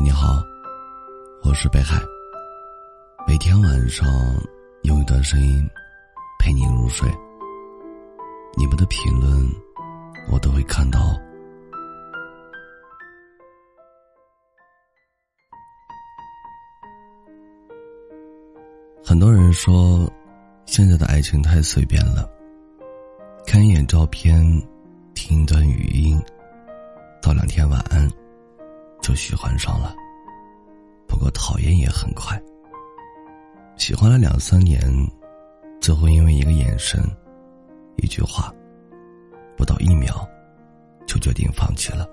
你好，我是北海。每天晚上用一段声音陪你入睡。你们的评论我都会看到。很多人说，现在的爱情太随便了，看一眼照片，听一段语音，就喜欢上了，不过讨厌也很快。喜欢了两三年，最后因为一个眼神、一句话，不到一秒，就决定放弃了。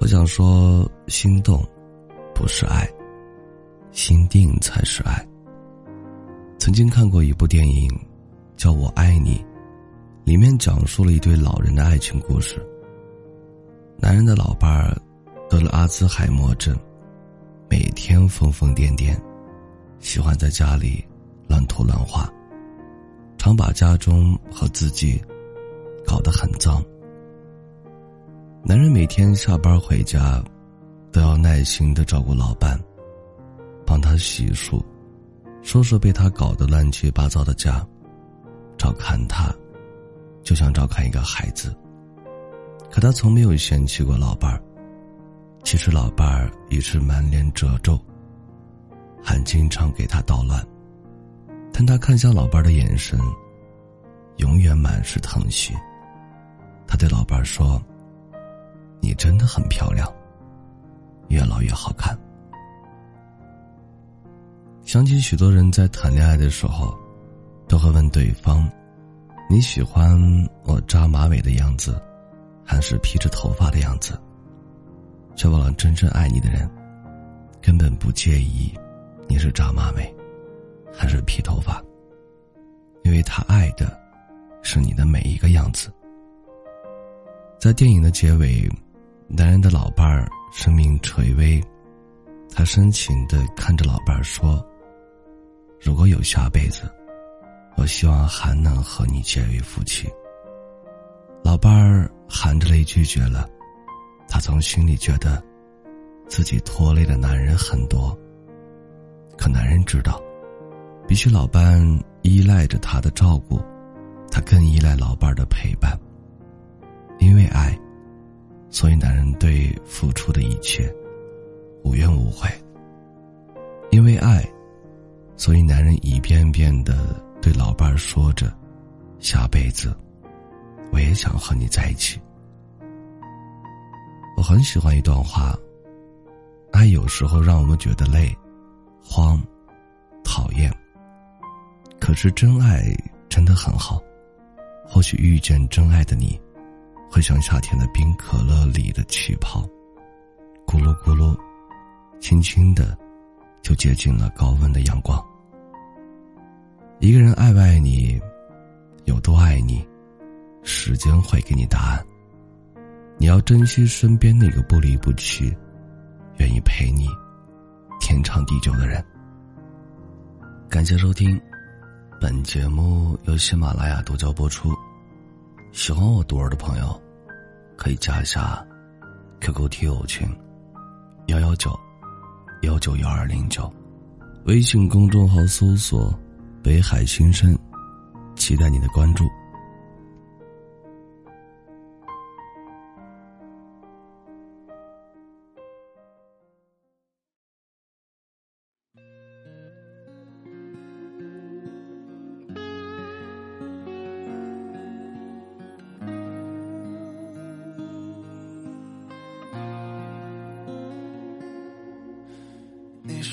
我想说，心动不是爱，心定才是爱。曾经看过一部电影，叫《我爱你》，里面讲述了一对老人的爱情故事。男人的老伴儿。得了阿兹海默症，每天疯疯癫癫，喜欢在家里乱涂乱画，常把家中和自己搞得很脏。男人每天下班回家，都要耐心的照顾老伴，帮他洗漱，收拾被他搞得乱七八糟的家，照看他，就像照看一个孩子。可他从没有嫌弃过老伴儿。其实老伴儿已是满脸褶皱，还经常给他捣乱，但他看向老伴儿的眼神，永远满是疼惜。他对老伴儿说：“你真的很漂亮，越老越好看。”想起许多人在谈恋爱的时候，都会问对方：“你喜欢我扎马尾的样子，还是披着头发的样子？”却忘了，真正爱你的人，根本不介意你是扎马尾，还是披头发，因为他爱的是你的每一个样子。在电影的结尾，男人的老伴儿生命垂危，他深情的看着老伴儿说：“如果有下辈子，我希望还能和你结为夫妻。”老伴儿含着泪拒绝了。他从心里觉得，自己拖累了男人很多。可男人知道，比起老伴依赖着他的照顾，他更依赖老伴的陪伴。因为爱，所以男人对付出的一切无怨无悔。因为爱，所以男人一遍遍的对老伴说着：“下辈子，我也想和你在一起。”很喜欢一段话。爱有时候让我们觉得累、慌、讨厌。可是真爱真的很好。或许遇见真爱的你，会像夏天的冰可乐里的气泡，咕噜咕噜，轻轻的，就接近了高温的阳光。一个人爱不爱你，有多爱你，时间会给你答案。要珍惜身边那个不离不弃、愿意陪你天长地久的人。感谢收听，本节目由喜马拉雅独家播出。喜欢我独儿的朋友，可以加一下 QQ 听友群幺幺九幺九幺二零九，微信公众号搜索“北海新生”，期待你的关注。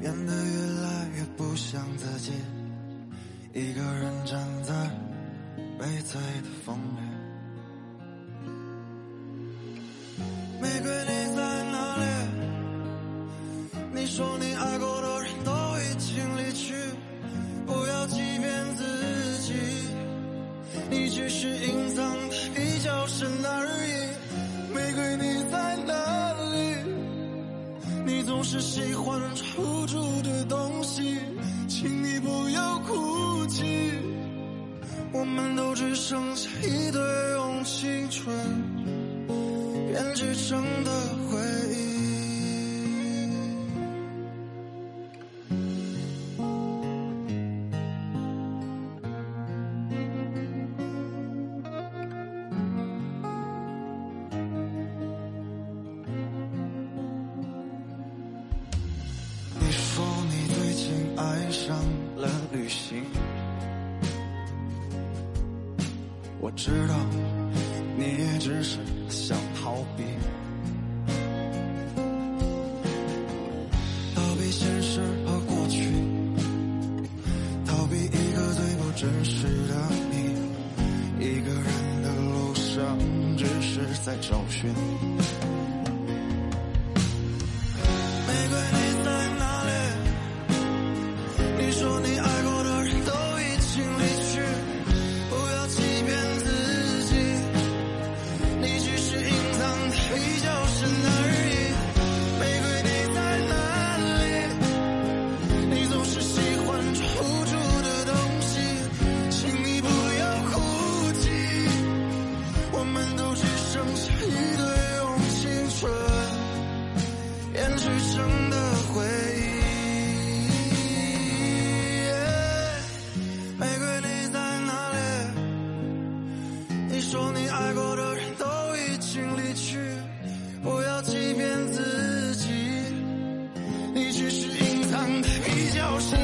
变得越来越不像自己。一个人站在悲催的风里，是喜欢出住的东西，请你不要哭泣。我们都只剩下一堆用青春编织成的旅行，我知道你也只是想逃避，逃避现实和过去，逃避一个最不真实的你。一个人的路上，只是在找寻。你说你爱过的人都已经离去，不要欺骗自己，你只是隐藏的比较深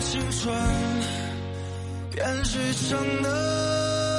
青春编织成的。